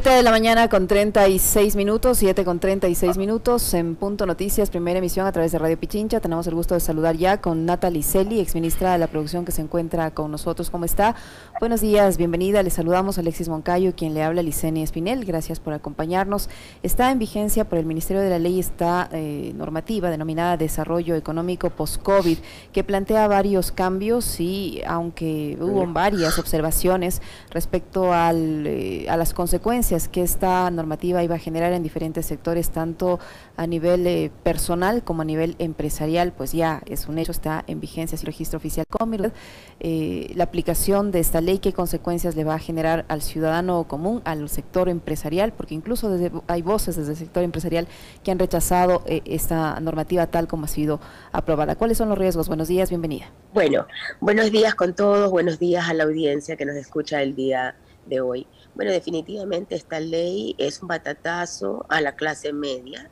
7 de la mañana con 36 minutos, 7 con 36 minutos en Punto Noticias, primera emisión a través de Radio Pichincha. Tenemos el gusto de saludar ya con Natalie Celi, exministra de la producción que se encuentra con nosotros. ¿Cómo está? Buenos días, bienvenida. Le saludamos a Alexis Moncayo, quien le habla Liceni Espinel. Gracias por acompañarnos. Está en vigencia por el Ministerio de la Ley esta eh, normativa denominada Desarrollo Económico Post-COVID, que plantea varios cambios y aunque hubo varias observaciones respecto al, eh, a las consecuencias que esta normativa iba a generar en diferentes sectores, tanto a nivel eh, personal como a nivel empresarial, pues ya es un hecho, está en vigencia el registro oficial COMIR. Eh, la aplicación de esta ley, qué consecuencias le va a generar al ciudadano común, al sector empresarial, porque incluso desde, hay voces desde el sector empresarial que han rechazado eh, esta normativa tal como ha sido aprobada. ¿Cuáles son los riesgos? Buenos días, bienvenida. Bueno, buenos días con todos, buenos días a la audiencia que nos escucha el día de hoy. Bueno, definitivamente esta ley es un batatazo a la clase media.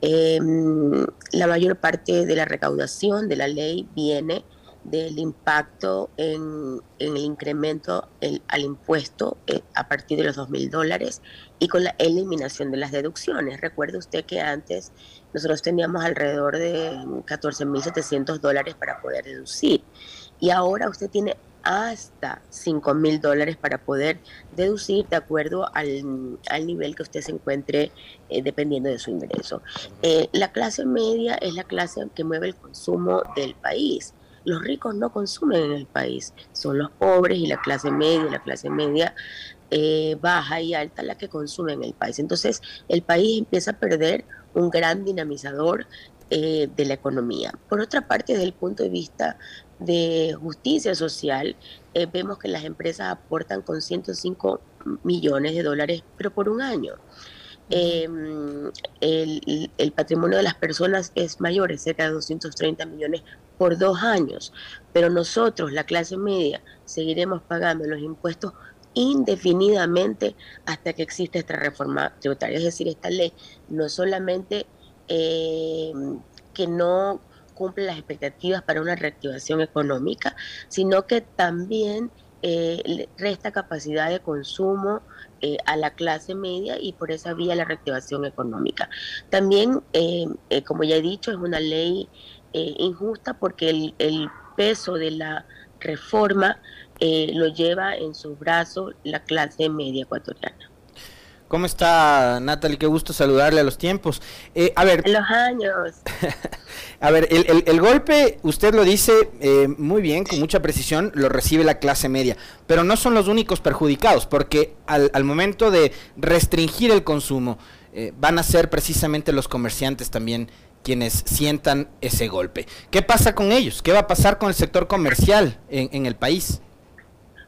Em, la mayor parte de la recaudación de la ley viene del impacto en, el incremento al impuesto eh, a partir de los 2 mil dólares y con la eliminación de las deducciones. Recuerde usted que antes nosotros teníamos alrededor de 14 mil 700 dólares para poder deducir y ahora usted tiene hasta 5 mil dólares para poder deducir de acuerdo al, nivel que usted se encuentre eh, dependiendo de su ingreso. Eh, la clase media es la clase que mueve el consumo del país. Los ricos no consumen en el país, son los pobres y la clase media, la clase media eh, baja y alta la que consume en el país. Entonces el país empieza a perder un gran dinamizador de la economía. Por otra parte, desde el punto de vista de justicia social, eh, vemos que las empresas aportan con 105 millones de dólares, pero por un año. Em, el, patrimonio de las personas es mayor, es cerca de 230 millones por dos años, pero nosotros, la clase media, seguiremos pagando los impuestos indefinidamente hasta que exista esta reforma tributaria. Es decir, esta ley no solamente em, que no cumple las expectativas para una reactivación económica, sino que también eh, resta capacidad de consumo eh, a la clase media y por esa vía la reactivación económica. También, eh, como ya he dicho, es una ley injusta porque el, el, peso de la reforma lo lleva en sus brazos la clase media ecuatoriana. ¿Cómo está Natalie? Qué gusto saludarle a los tiempos. Eh, a ver. Los años. a ver, el, golpe, usted lo dice eh, muy bien, con mucha precisión, lo recibe la clase media, pero no son los únicos perjudicados, porque al, momento de restringir el consumo, eh, van a ser precisamente los comerciantes también quienes sientan ese golpe. ¿Qué pasa con ellos? ¿Qué va a pasar con el sector comercial en, en el país?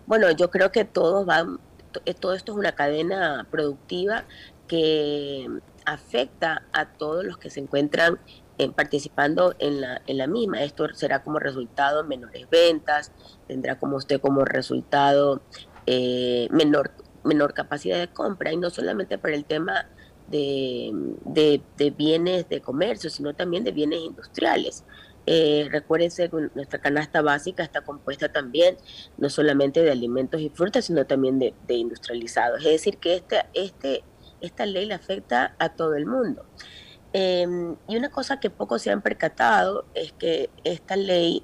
Bueno, yo creo que todos van todo esto es una cadena productiva que afecta a todos los que se encuentran eh, participando en la, en la misma. Esto será como resultado menores ventas, tendrá como usted como resultado eh, menor, menor capacidad de compra y no solamente para el tema de, de bienes de comercio, sino también de bienes industriales. Eh, recuérdense que nuestra canasta básica está compuesta también no solamente de alimentos y frutas, sino también de, industrializados. Es decir, que este, esta ley le afecta a todo el mundo. Em, y una cosa que pocos se han percatado es que esta ley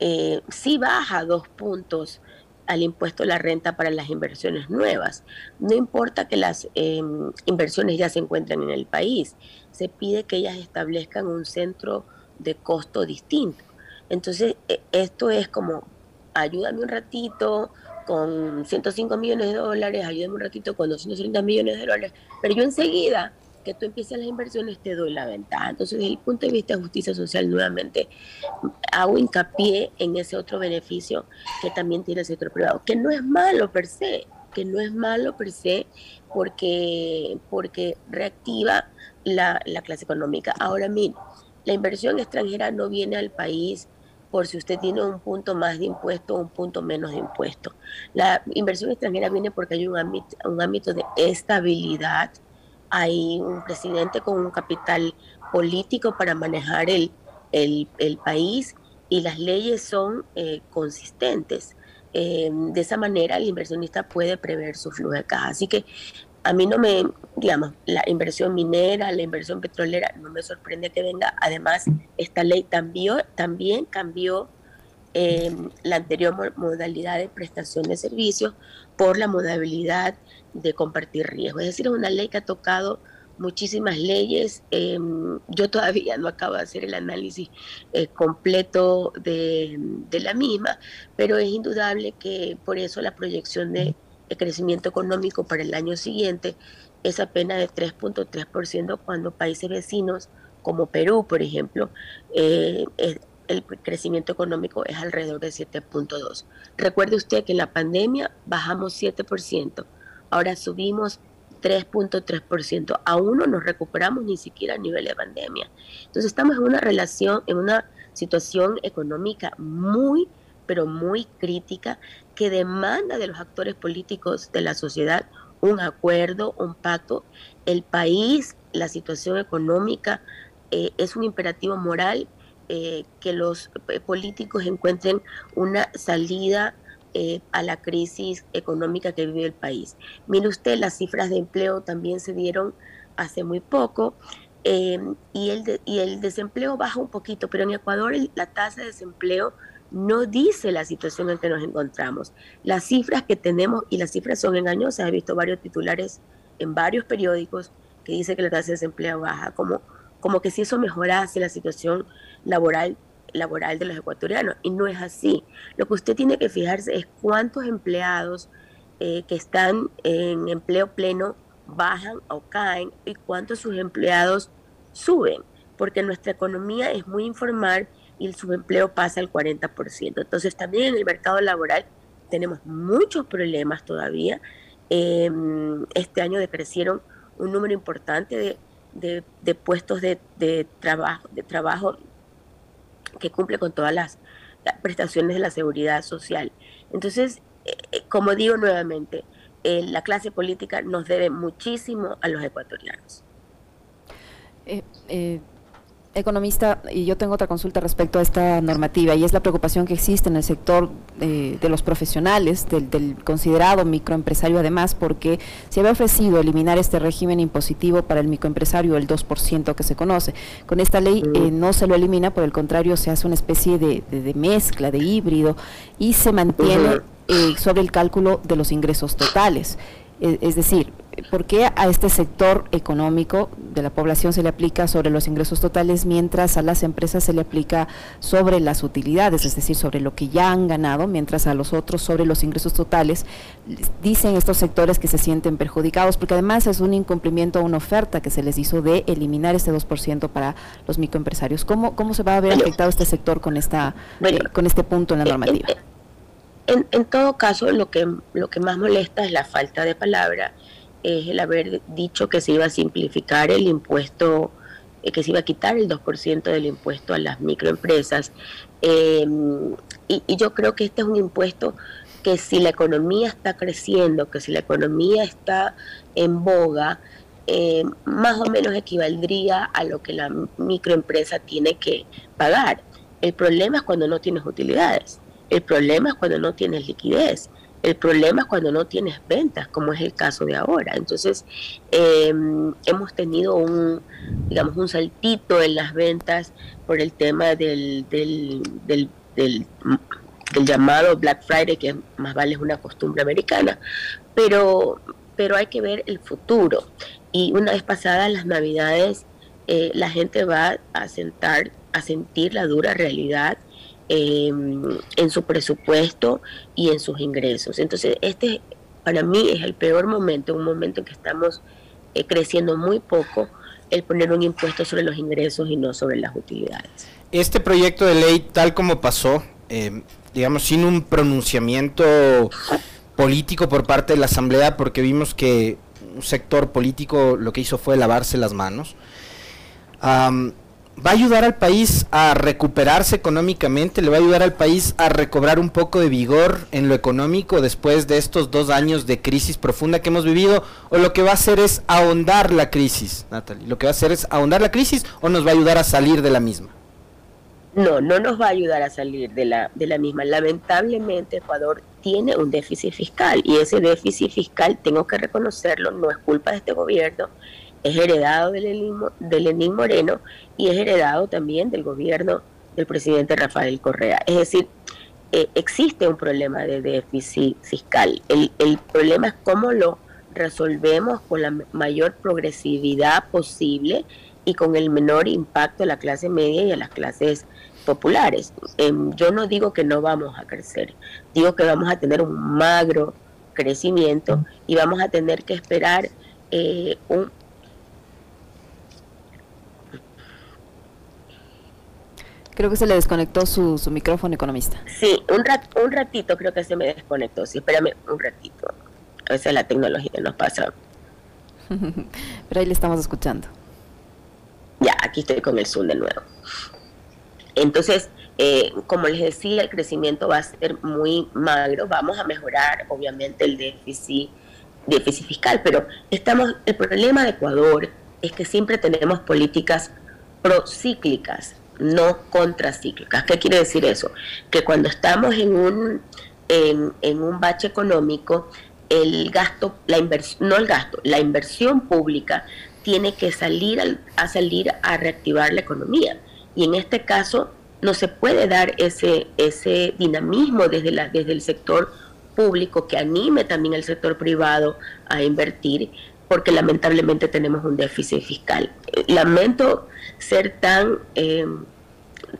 eh, sí baja dos puntos al impuesto a la renta para las inversiones nuevas. No importa que las em, inversiones ya se encuentren en el país, se pide que ellas establezcan un centro de costo distinto. Entonces, e, esto es como, ayúdame un ratito con 105 millones de dólares, ayúdame un ratito con 230 millones de dólares, pero yo enseguida que tú empieces las inversiones te doy la ventaja. Entonces, desde el punto de vista de justicia social, nuevamente hago hincapié en ese otro beneficio que también tiene el sector privado, que no es malo per se, que no es malo per se porque, porque reactiva la, la clase económica. Ahora, mire, la inversión extranjera no viene al país por si usted tiene un punto más de impuesto o un punto menos de impuesto. La inversión extranjera viene porque hay un ámbito, de estabilidad, hay un presidente con un capital político para manejar el, el, país y las leyes son eh, consistentes. Eh, de esa manera el inversionista puede prever su flujo de caja. Así que a mí no me, digamos, la inversión minera, la inversión petrolera, no me sorprende que venga. Además, esta ley también, cambió em, la anterior modalidad de prestación de servicios por la modalidad de compartir riesgo. Es decir, es una ley que ha tocado muchísimas leyes. Em, yo todavía no acabo de hacer el análisis eh, completo de, la misma, pero es indudable que por eso la proyección de, crecimiento económico para el año siguiente es apenas de 3.3% cuando países vecinos como Perú, por ejemplo, eh, el crecimiento económico es alrededor de 7.2. Recuerde usted que en la pandemia bajamos 7%, ahora subimos 3.3%. Aún no nos recuperamos ni siquiera a nivel de pandemia. Entonces estamos en una relación, en una situación económica muy, pero muy crítica que demanda de los actores políticos de la sociedad un acuerdo, un pacto. El país, la situación económica eh, es un imperativo moral eh, que los eh, políticos encuentren una salida a la crisis económica que vive el país. Mire usted, las cifras de empleo también se dieron hace muy poco y, el y el desempleo baja un poquito, pero en Ecuador la tasa de desempleo no dice la situación en que nos encontramos. Las cifras que tenemos, y las cifras son engañosas, he visto varios titulares en varios periódicos que dice que la tasa de desempleo baja, como, como que si eso mejorase la situación laboral, laboral de los ecuatorianos, y no es así. Lo que usted tiene que fijarse es cuántos empleados eh, que están en empleo pleno bajan o caen y cuántos sus empleados suben, porque nuestra economía es muy informal y el subempleo pasa al 40%. Entonces también en el mercado laboral tenemos muchos problemas todavía. Em, este año decrecieron un número importante de, puestos de, trabajo, de trabajo que cumple con todas las, prestaciones de la seguridad social. Entonces, eh, eh, como digo nuevamente, eh, la clase política nos debe muchísimo a los ecuatorianos. Economista, y yo tengo otra consulta respecto a esta normativa, y es la preocupación que existe en el sector eh, de los profesionales, del, considerado microempresario además, porque se había ofrecido eliminar este régimen impositivo para el microempresario, el 2% que se conoce. Con esta ley eh, no se lo elimina, por el contrario, se hace una especie de, mezcla, de híbrido, y se mantiene eh, sobre el cálculo de los ingresos totales. es decir, ¿por qué a este sector económico de la población se le aplica sobre los ingresos totales mientras a las empresas se le aplica sobre las utilidades, es decir, sobre lo que ya han ganado, mientras a los otros sobre los ingresos totales? Dicen estos sectores que se sienten perjudicados porque además es un incumplimiento a una oferta que se les hizo de eliminar este 2% para los microempresarios. ¿Cómo, ¿Cómo se va a ver afectado este sector con, esta, eh, con este punto en la normativa? En, en, todo caso, lo que, lo que más molesta es la falta de palabra es el haber dicho que se iba a simplificar el impuesto, eh, que se iba a quitar el 2% del impuesto a las microempresas. Em, y, yo creo que este es un impuesto que si la economía está creciendo, que si la economía está en boga, em, más o menos equivaldría a lo que la microempresa tiene que pagar. El problema es cuando no tienes utilidades, el problema es cuando no tienes liquidez, el problema es cuando no tienes ventas, como es el caso de ahora. Entonces, em, hemos tenido un, digamos, un saltito en las ventas por el tema del, del, del, del, llamado Black Friday, que más vale es una costumbre americana, pero, pero hay que ver el futuro. Y una vez pasadas las navidades, eh, la gente va a sentar, a sentir la dura realidad Em, en su presupuesto y en sus ingresos. Entonces, este para mí es el peor momento, un momento en que estamos eh, creciendo muy poco, el poner un impuesto sobre los ingresos y no sobre las utilidades. Este proyecto de ley, tal como pasó, em, digamos, sin un pronunciamiento político por parte de la Asamblea, porque vimos que un sector político lo que hizo fue lavarse las manos va a ayudar al país a recuperarse económicamente, le va a ayudar al país a recobrar un poco de vigor en lo económico después de estos dos años de crisis profunda que hemos vivido, o lo que va a hacer es ahondar la crisis, Natalie, lo que va a hacer es ahondar la crisis o nos va a ayudar a salir de la misma. No, no nos va a ayudar a salir de la, de la misma. Lamentablemente Ecuador tiene un déficit fiscal y ese déficit fiscal, tengo que reconocerlo, no es culpa de este gobierno, es heredado de Lenín, Moreno y es heredado también del gobierno del presidente Rafael Correa. Es decir, eh, existe un problema de déficit fiscal. El, problema es cómo lo resolvemos con la mayor progresividad posible y con el menor impacto a la clase media y a las clases populares. Em, yo no digo que no vamos a crecer, digo que vamos a tener un magro crecimiento y vamos a tener que esperar eh, un... Creo que se le desconectó su, su micrófono economista. Sí, un, un ratito creo que se me desconectó. Sí, espérame un ratito. A veces la tecnología nos pasa. Pero ahí le estamos escuchando. Ya, aquí estoy con el Zoom de nuevo. Entonces, eh, como les decía, el crecimiento va a ser muy magro. Vamos a mejorar, obviamente, el déficit, déficit fiscal, pero estamos. El problema de Ecuador es que siempre tenemos políticas procíclicas, no contracíclicas. ¿Qué quiere decir eso? Que cuando estamos en un en, en un bache económico, el gasto, la inversión, no el gasto, la inversión pública tiene que salir a salir a reactivar la economía y en este caso no se puede dar ese, ese dinamismo desde, la, desde el sector público que anime también al sector privado a invertir, porque lamentablemente tenemos un déficit fiscal. Lamento ser tan, eh,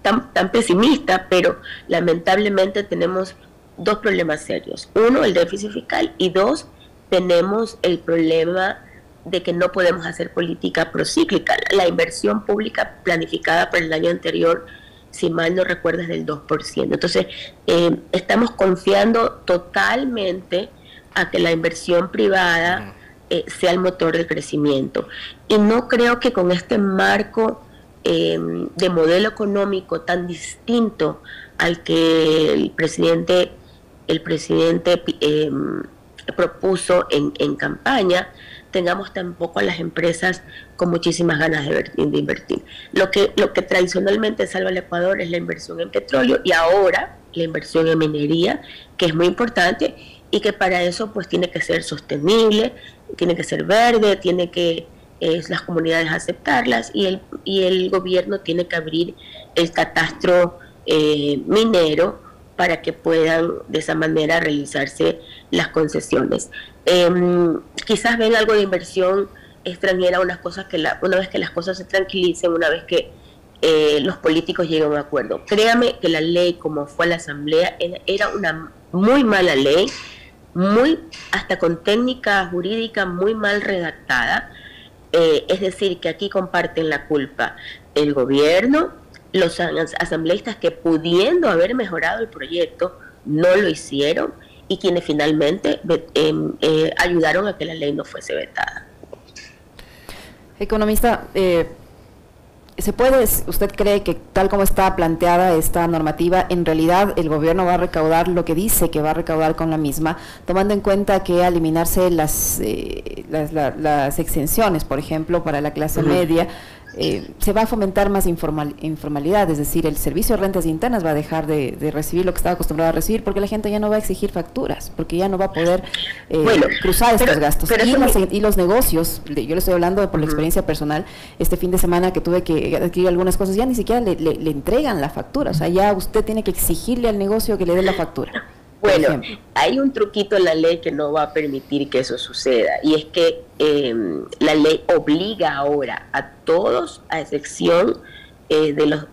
tan, tan pesimista, pero lamentablemente tenemos dos problemas serios. Uno, el déficit fiscal y dos, tenemos el problema de que no podemos hacer política procíclica. La inversión pública planificada para el año anterior, si mal no recuerdo, es del 2%. Entonces, eh, estamos confiando totalmente a que la inversión privada eh, sea el motor del crecimiento. Y no creo que con este marco eh, de modelo económico tan distinto al que el presidente, el presidente propuso en, en campaña, tengamos tampoco a las empresas con muchísimas ganas de, invertir. Lo que, lo que tradicionalmente salva al Ecuador es la inversión en petróleo y ahora la inversión en minería, que es muy importante y que para eso pues tiene que ser sostenible, tiene que ser verde, tiene que las comunidades aceptarlas y el, y el gobierno tiene que abrir el catastro eh, minero para que puedan de esa manera realizarse las concesiones. Em, quizás ven algo de inversión extranjera, unas cosas que la, una vez que las cosas se tranquilicen, una vez que eh, los políticos lleguen a un acuerdo. Créame que la ley, como fue la Asamblea, era una muy mala ley, muy hasta con técnica jurídica muy mal redactada. Eh, es decir, que aquí comparten la culpa el gobierno, los asambleístas que pudiendo haber mejorado el proyecto, no lo hicieron y quienes finalmente em, eh, ayudaron a que la ley no fuese vetada. Economista, eh, ¿se puede, usted cree que tal como está planteada esta normativa, en realidad el gobierno va a recaudar lo que dice que va a recaudar con la misma, tomando en cuenta que eliminarse las, eh, las, exenciones, por ejemplo, para la clase media, eh, se va a fomentar más informal, informalidad, es decir, el servicio de rentas internas va a dejar de, recibir lo que estaba acostumbrado a recibir porque la gente ya no va a exigir facturas, porque ya no va a poder eh, cruzar estos gastos. Y, los negocios, yo le estoy hablando por la experiencia personal, este fin de semana que tuve que adquirir algunas cosas, ya ni siquiera le, le entregan la factura, o sea, ya usted tiene que exigirle al negocio que le dé la factura. Bueno, hay un truquito en la ley que no va a permitir que eso suceda y es que em, la ley obliga ahora a todos, a excepción eh, de los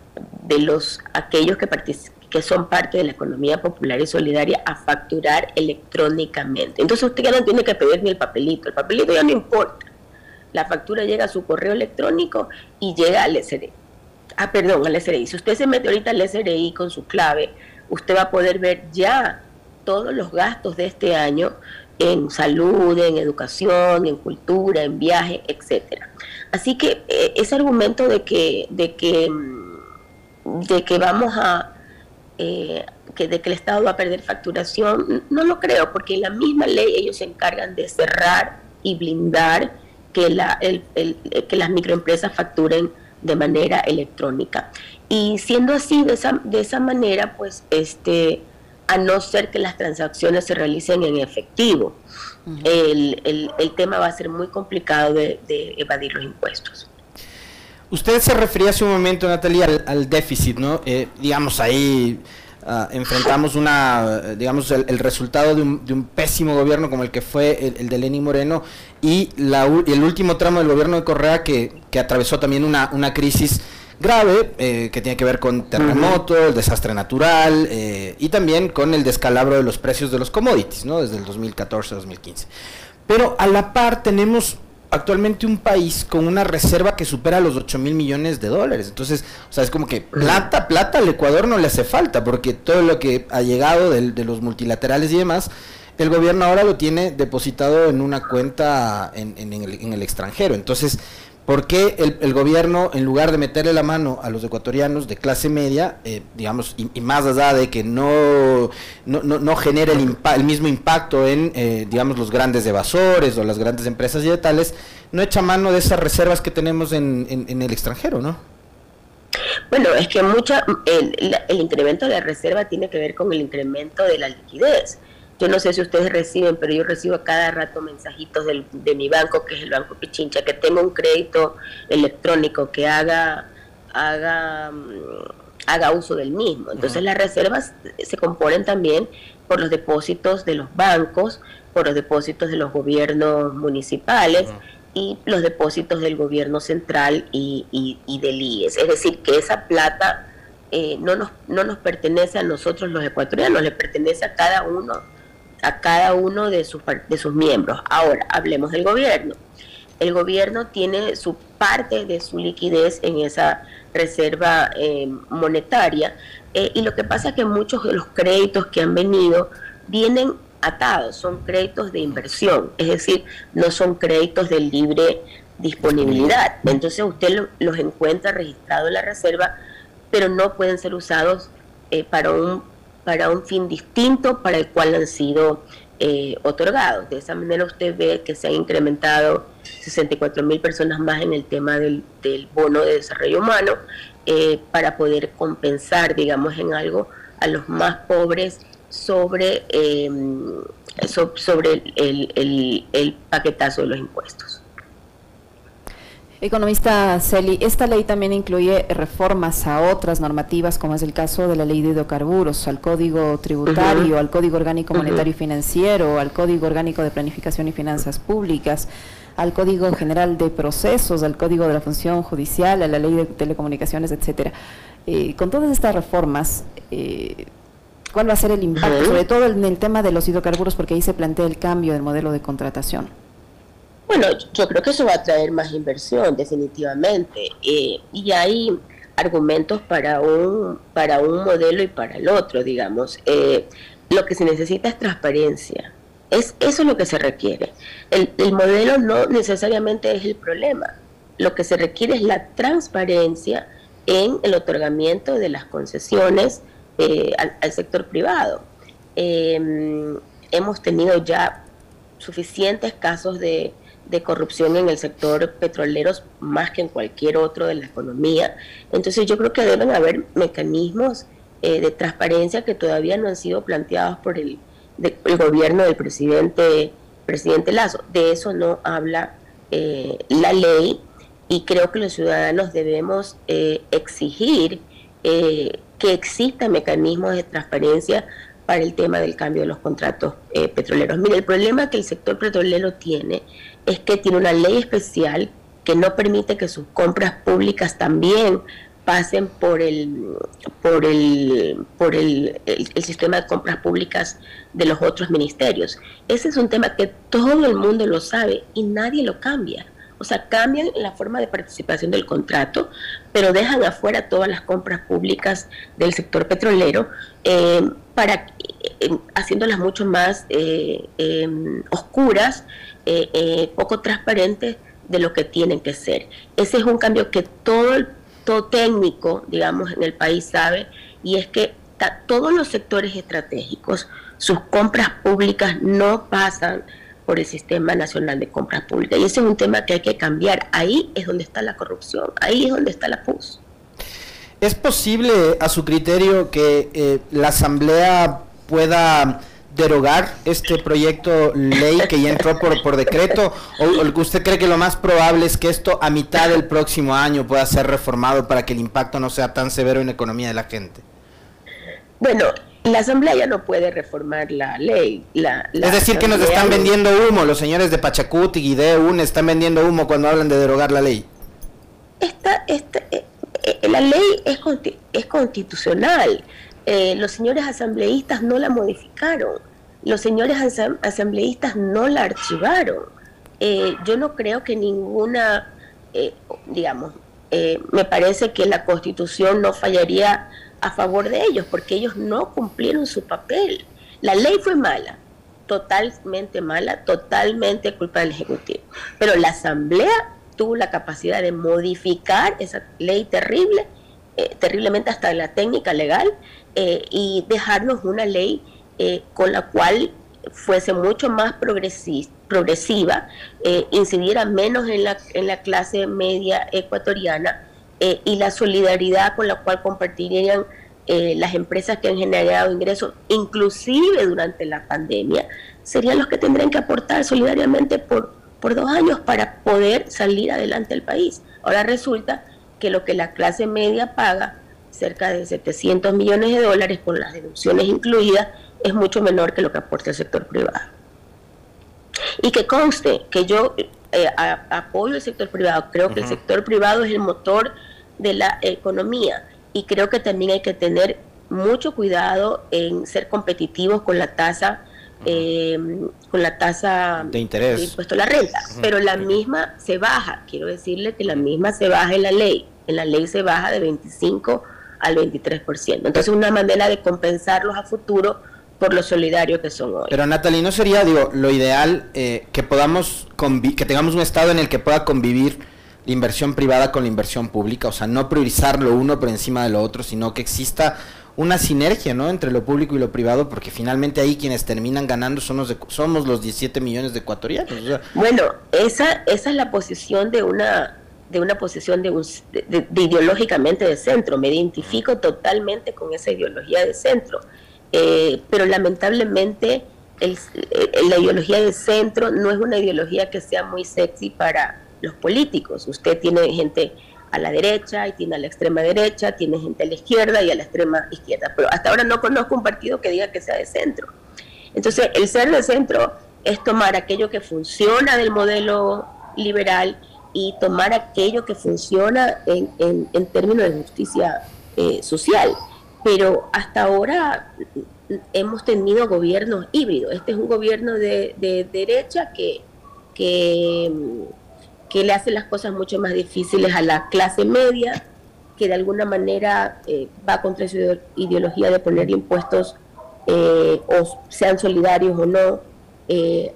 de los aquellos que que son parte de la economía popular y solidaria a facturar electrónicamente. Entonces usted ya no tiene que pedir ni el papelito, el papelito ya no importa. La factura llega a su correo electrónico y llega al SRI. Ah, perdón, al SRI. Si usted se mete ahorita al SRI con su clave, usted va a poder ver ya todos los gastos de este año en salud, en educación, en cultura, en viaje, etcétera. Así que eh, ese argumento de que, de que, mm, de que vamos a eh, que de que el Estado va a perder facturación, no lo creo, porque en la misma ley ellos se encargan de cerrar y blindar que, la, el, que las microempresas facturen de manera electrónica. Y siendo así, de esa, de esa manera, pues este a no ser que las transacciones se realicen en efectivo. el, el, tema va a ser muy complicado de, evadir los impuestos. Usted se refería hace un momento, Natalia, al, déficit, ¿no? Eh, digamos, ahí ah, enfrentamos una, digamos, el, resultado de un, de un, pésimo gobierno como el que fue el, de Lenín Moreno y la, el último tramo del gobierno de Correa que, que atravesó también una, una crisis grave eh, que tiene que ver con terremoto, el desastre natural eh, y también con el descalabro de los precios de los commodities, ¿no? Desde el 2014-2015. Pero a la par tenemos actualmente un país con una reserva que supera los 8 mil millones de dólares. Entonces, o sea, es como que plata, plata al Ecuador no le hace falta, porque todo lo que ha llegado de, de los multilaterales y demás, el gobierno ahora lo tiene depositado en una cuenta en, en, el, en el extranjero. Entonces, ¿Por qué el, gobierno, en lugar de meterle la mano a los ecuatorianos de clase media, eh, digamos, y, más allá de que no, no, no, genere el, el, mismo impacto en, eh, digamos, los grandes evasores o las grandes empresas y de tales, no echa mano de esas reservas que tenemos en, en, el extranjero, ¿no? Bueno, es que mucha, el incremento de la reserva tiene que ver con el incremento de la liquidez. Yo no sé si ustedes reciben, pero yo recibo cada rato mensajitos de mi banco, que es el Banco Pichincha, que tengo un crédito electrónico que haga, haga, mm, haga uso del mismo. Entonces las reservas se componen también por los depósitos de los bancos, por los depósitos de los gobiernos municipales. y los depósitos del gobierno central y, y, del IES. Es decir, que esa plata eh, no, nos, no nos pertenece a nosotros los ecuatorianos, le pertenece a cada uno a cada uno de sus, de sus miembros. Ahora, hablemos del gobierno. El gobierno tiene su parte de su liquidez en esa reserva eh, monetaria eh, y lo que pasa es que muchos de los créditos que han venido vienen atados, son créditos de inversión, es decir, no son créditos de libre disponibilidad. Entonces usted los encuentra registrados en la reserva, pero no pueden ser usados eh, para un para un fin distinto para el cual han sido eh, otorgados. De esa manera usted ve que se han incrementado 64 mil personas más en el tema del, bono de desarrollo humano eh, para poder compensar, digamos, en algo a los más pobres sobre, em, sobre el paquetazo de los impuestos. Economista Celi, esta ley también incluye reformas a otras normativas, como es el caso de la ley de hidrocarburos, al Código Tributario, al Código Orgánico Monetario y Financiero, al Código Orgánico de Planificación y Finanzas Públicas, al Código General de Procesos, al Código de la Función Judicial, a la Ley de Telecomunicaciones, etcétera. Eh, con todas estas reformas, eh, ¿cuál va a ser el impacto, sobre todo en el tema de los hidrocarburos, porque ahí se plantea el cambio del modelo de contratación? Bueno, yo creo que eso va a traer más inversión, definitivamente. Eh, y hay argumentos para un, para un modelo y para el otro, digamos. Eh, lo que se necesita es transparencia. Es, eso es lo que se requiere. El, modelo no necesariamente es el problema. Lo que se requiere es la transparencia en el otorgamiento de las concesiones eh, al, sector privado. hemos tenido ya suficientes casos de, de corrupción en el sector petrolero más que en cualquier otro de la economía. Entonces yo creo que deben haber mecanismos eh, de transparencia que todavía no han sido planteados por el, gobierno del presidente, presidente Lazo. De eso no habla eh, la ley y creo que los ciudadanos debemos eh, exigir que existan mecanismos de transparencia para el tema del cambio de los contratos petroleros. Mire, el problema que el sector petrolero tiene es que tiene una ley especial que no permite que sus compras públicas también pasen por el por el por el, sistema de compras públicas de los otros ministerios. Ese es un tema que todo el mundo lo sabe y nadie lo cambia. O sea, cambian la forma de participación del contrato, pero dejan afuera todas las compras públicas del sector petrolero eh, para eh, haciéndolas mucho más eh, em, oscuras eh, eh, poco transparentes de lo que tienen que ser. Ese es un cambio que todo, el, todo técnico, digamos, en el país sabe, y es que todos los sectores estratégicos, sus compras públicas no pasan por el Sistema Nacional de Compras Públicas. Y ese es un tema que hay que cambiar. Ahí es donde está la corrupción, ahí es donde está la PUS. ¿Es posible, a su criterio, que eh, la Asamblea pueda derogar este proyecto ley que ya entró por, por decreto? ¿O, usted cree que lo más probable es que esto a mitad del próximo año pueda ser reformado para que el impacto no sea tan severo en la economía de la gente? Bueno, la Asamblea ya no puede reformar la ley. La, es decir, que nos están vendiendo humo, los señores de Pachacuti y de UNE están vendiendo humo cuando hablan de derogar la ley. Esta, esta, eh, la ley es, es constitucional. Eh, los señores asambleístas no la modificaron, los señores asambleístas no la archivaron. Eh, yo no creo que ninguna, eh, digamos, me parece que la constitución no fallaría a favor de ellos, porque ellos no cumplieron su papel. La ley fue mala, totalmente mala, totalmente culpa del Ejecutivo. Pero la Asamblea tuvo la capacidad de modificar esa ley terrible, terriblemente hasta la técnica legal, eh, y dejarnos una ley eh, con la cual fuese mucho más progresiva, eh, incidiera menos en la, en la clase media ecuatoriana y la solidaridad con la cual compartirían las empresas que han generado ingresos, inclusive durante la pandemia, serían los que tendrían que aportar solidariamente por, por dos años para poder salir adelante el país. Ahora resulta que lo que la clase media paga cerca de 700 millones de dólares con las deducciones incluidas, es mucho menor que lo que aporta el sector privado. Y que conste que yo eh, apoyo el sector privado, creo que el sector privado es el motor de la economía y creo que también hay que tener mucho cuidado en ser competitivos con la tasa em, con la tasa de interés de impuesto a la renta, pero la misma se baja, quiero decirle que la misma se baja en la ley, en la ley se baja de 25 al 23%. Entonces, una manera de compensarlos a futuro por lo solidario que son hoy. Pero Natalie, ¿no sería, digo, lo ideal eh, que podamos, que tengamos un estado en el que pueda convivir la inversión privada con la inversión pública? O sea, no priorizar lo uno por encima de lo otro, sino que exista una sinergia, ¿no? Entre lo público y lo privado, porque finalmente ahí quienes terminan ganando son los somos los 17 millones de ecuatorianos. Bueno, esa, esa es la posición de una de una posición de, ideológicamente de centro, me identifico totalmente con esa ideología de centro, eh, pero lamentablemente el, la ideología de centro no es una ideología que sea muy sexy para los políticos. Usted tiene gente a la derecha y tiene a la extrema derecha, tiene gente a la izquierda y a la extrema izquierda, pero hasta ahora no conozco un partido que diga que sea de centro. Entonces, el ser de centro es tomar aquello que funciona del modelo liberal y tomar aquello que funciona en, en, términos de justicia eh, social. Pero hasta ahora hemos tenido gobiernos híbridos. Este es un gobierno de, derecha que, que, que, le hace las cosas mucho más difíciles a la clase media, que de alguna manera eh, va contra su ideología de poner impuestos, eh, o sean solidarios o no,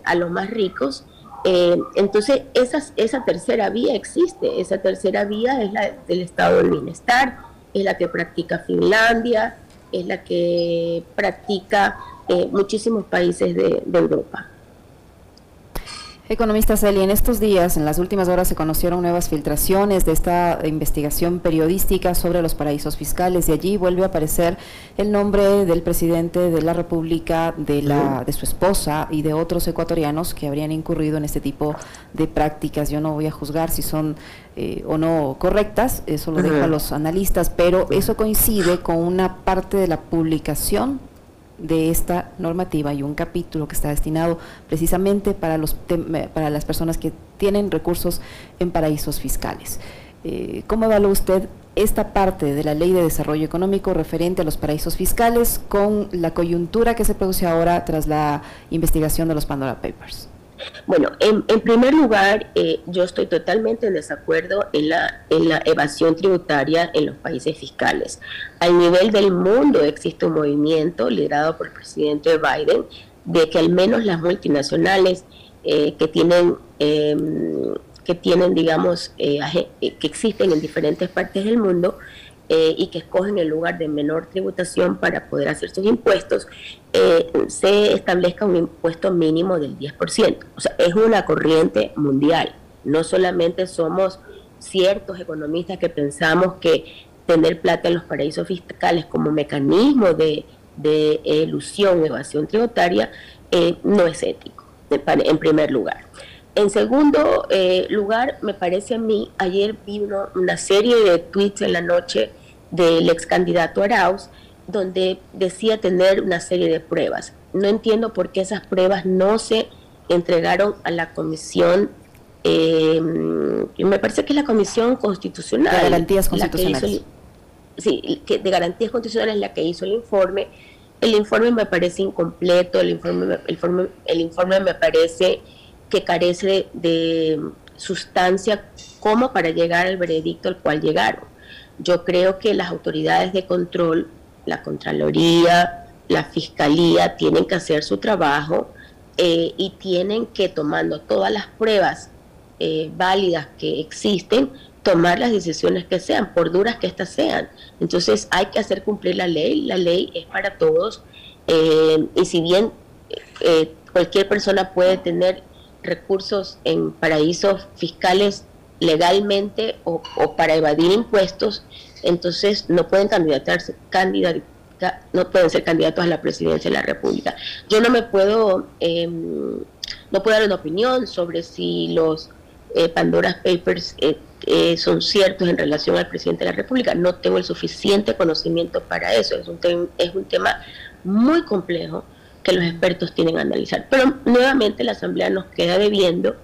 a los más ricos eh, entonces, esa, esa tercera vía existe, esa tercera vía es la del estado del bienestar, es la que practica Finlandia, es la que practica eh, muchísimos países de Europa. Economista Celi, en estos días, en las últimas horas, se conocieron nuevas filtraciones de esta investigación periodística sobre los paraísos fiscales y allí vuelve a aparecer el nombre del presidente de la República, de, la, de su esposa y de otros ecuatorianos que habrían incurrido en este tipo de prácticas. Yo no voy a juzgar si son eh, o no correctas, eso lo dejo a los analistas, pero eso coincide con una parte de la publicación de esta normativa y un capítulo que está destinado precisamente para, los para las personas que tienen recursos en paraísos fiscales. Eh, ¿Cómo evalúa usted esta parte de la Ley de Desarrollo Económico referente a los paraísos fiscales con la coyuntura que se produce ahora tras la investigación de los Pandora Papers? Bueno, en, primer lugar, eh, yo estoy totalmente en desacuerdo en la, en la evasión tributaria en los países fiscales. Al nivel del mundo existe un movimiento liderado por el presidente Biden de que al menos las multinacionales eh, que tienen em, que tienen digamos eh, que existen en diferentes partes del mundo eh, y que escogen el lugar de menor tributación para poder hacer sus impuestos, eh, se establezca un impuesto mínimo del 10%. O sea, es una corriente mundial. No solamente somos ciertos economistas que pensamos que tener plata en los paraísos fiscales como mecanismo de, de elusión, evasión tributaria, eh, no es ético, en primer lugar. En segundo eh, lugar, me parece a mí, ayer vi una serie de tweets en la noche del ex candidato Arauz, donde decía tener una serie de pruebas. No entiendo por qué esas pruebas no se entregaron a la comisión, eh, me parece que es la comisión constitucional. De garantías constitucionales. sí, que de garantías constitucionales la que hizo el informe. El informe me parece incompleto, el informe, el informe, el informe me parece que carece de sustancia como para llegar al veredicto al cual llegaron. Yo creo que las autoridades de control, la Contraloría, la Fiscalía, tienen que hacer su trabajo eh, y tienen que, tomando todas las pruebas eh, válidas que existen, tomar las decisiones que sean, por duras que éstas sean. Entonces hay que hacer cumplir la ley, la ley es para todos eh, y si bien cualquier persona puede tener recursos en paraísos fiscales legalmente o, para evadir impuestos, entonces no pueden candidatarse, no pueden ser candidatos a la presidencia de la República. Yo no me puedo, em, no puedo dar una opinión sobre si los eh, Pandora Papers eh, eh, son ciertos en relación al presidente de la República. No tengo el suficiente conocimiento para eso. Es un, es un tema muy complejo que los expertos tienen que analizar. Pero nuevamente la Asamblea nos queda debiendo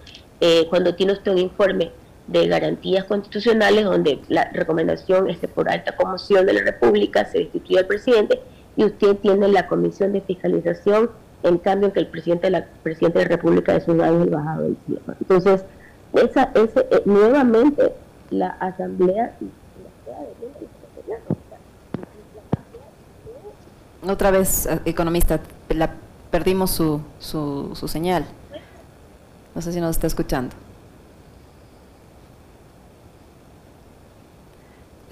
cuando tiene usted un informe de garantías constitucionales, donde la recomendación es que por alta conmoción de la República se destituya al presidente y usted tiene la comisión de fiscalización, en cambio que el presidente de la, presidente de la República es un ángel bajado del cielo. Entonces, esa, ese, eh, nuevamente la Asamblea... Otra vez, eh, economista, la, perdimos su, su, su señal. No sé si nos está escuchando.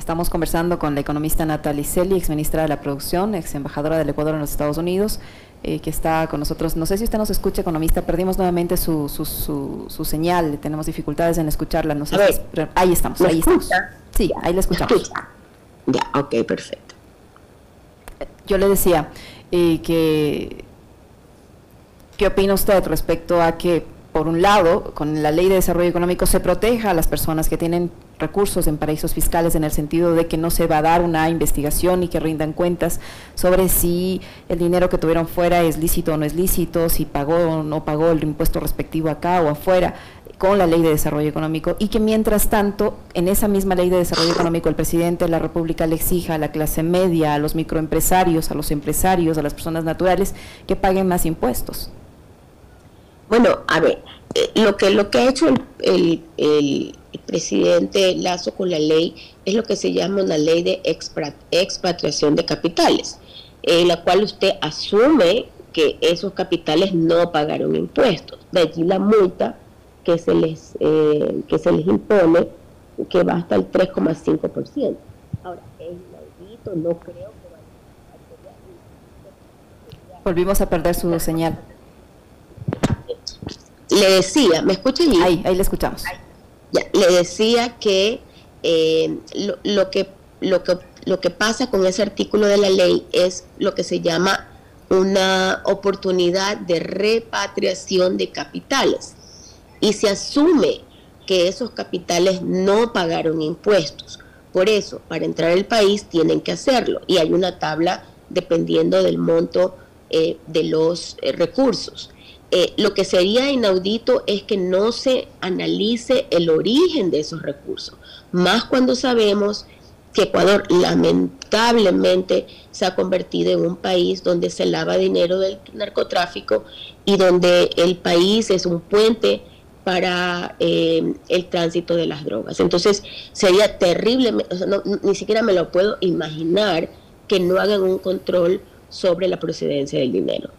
Estamos conversando con la economista Natalie Celi, ex ministra de la Producción, ex embajadora del Ecuador en los Estados Unidos, eh, que está con nosotros. No sé si usted nos escucha, economista. Perdimos nuevamente su, su, su, señal. Tenemos dificultades en escucharla. No sé ahí estamos, ahí estamos. Sí, ahí la escuchamos. Ya, ok, perfecto. Yo le decía eh, que, ¿qué opina usted respecto a que, por un lado, con la Ley de Desarrollo Económico se proteja a las personas que tienen recursos en paraísos fiscales en el sentido de que no se va a dar una investigación y que rindan cuentas sobre si el dinero que tuvieron fuera es lícito o no es lícito, si pagó o no pagó el impuesto respectivo acá o afuera con la ley de desarrollo económico y que mientras tanto en esa misma ley de desarrollo económico el presidente de la República le exija a la clase media, a los microempresarios, a los empresarios, a las personas naturales que paguen más impuestos. Bueno, a ver, eh, lo que lo que ha hecho el, el presidente Lazo con la ley es lo que se llama una ley de expatriación de capitales, en la cual usted asume que esos capitales no pagaron impuestos. De allí la multa que se les, eh, que se les impone, que va hasta el 3,5%. Ahora, es inaudito, no creo que vaya a Volvimos a perder su señal. Le decía, ¿me escucha Ahí, ahí le escuchamos le decía que, eh, lo, que, lo, que, lo que pasa con ese artículo de la ley es lo que se llama una oportunidad de repatriación de capitales. Y se asume que esos capitales no pagaron impuestos. Por eso, para entrar al país tienen que hacerlo. Y hay una tabla dependiendo del monto eh, de los eh, recursos. Eh, lo que sería inaudito es que no se analice el origen de esos recursos, más cuando sabemos que Ecuador lamentablemente se ha convertido en un país donde se lava dinero del narcotráfico y donde el país es un puente para eh, el tránsito de las drogas. Entonces sería terrible, ni siquiera me lo puedo imaginar que no hagan un control sobre la procedencia del dinero.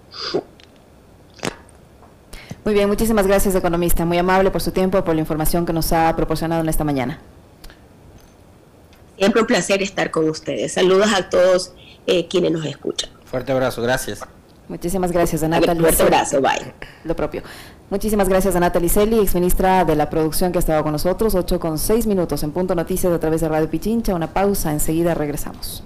Muy bien, muchísimas gracias, economista. Muy amable por su tiempo, por la información que nos ha proporcionado en esta mañana. Siempre un placer estar con ustedes. Saludos a todos eh, quienes nos escuchan. Fuerte abrazo, gracias. Muchísimas gracias, a Natalie. Fuerte abrazo, bye. Lo propio. Muchísimas gracias a Natalie Celi, exministra de la producción que ha estado con nosotros. 8 con 6 minutos en Punto Noticias a través de Radio Pichincha. Una pausa, enseguida regresamos.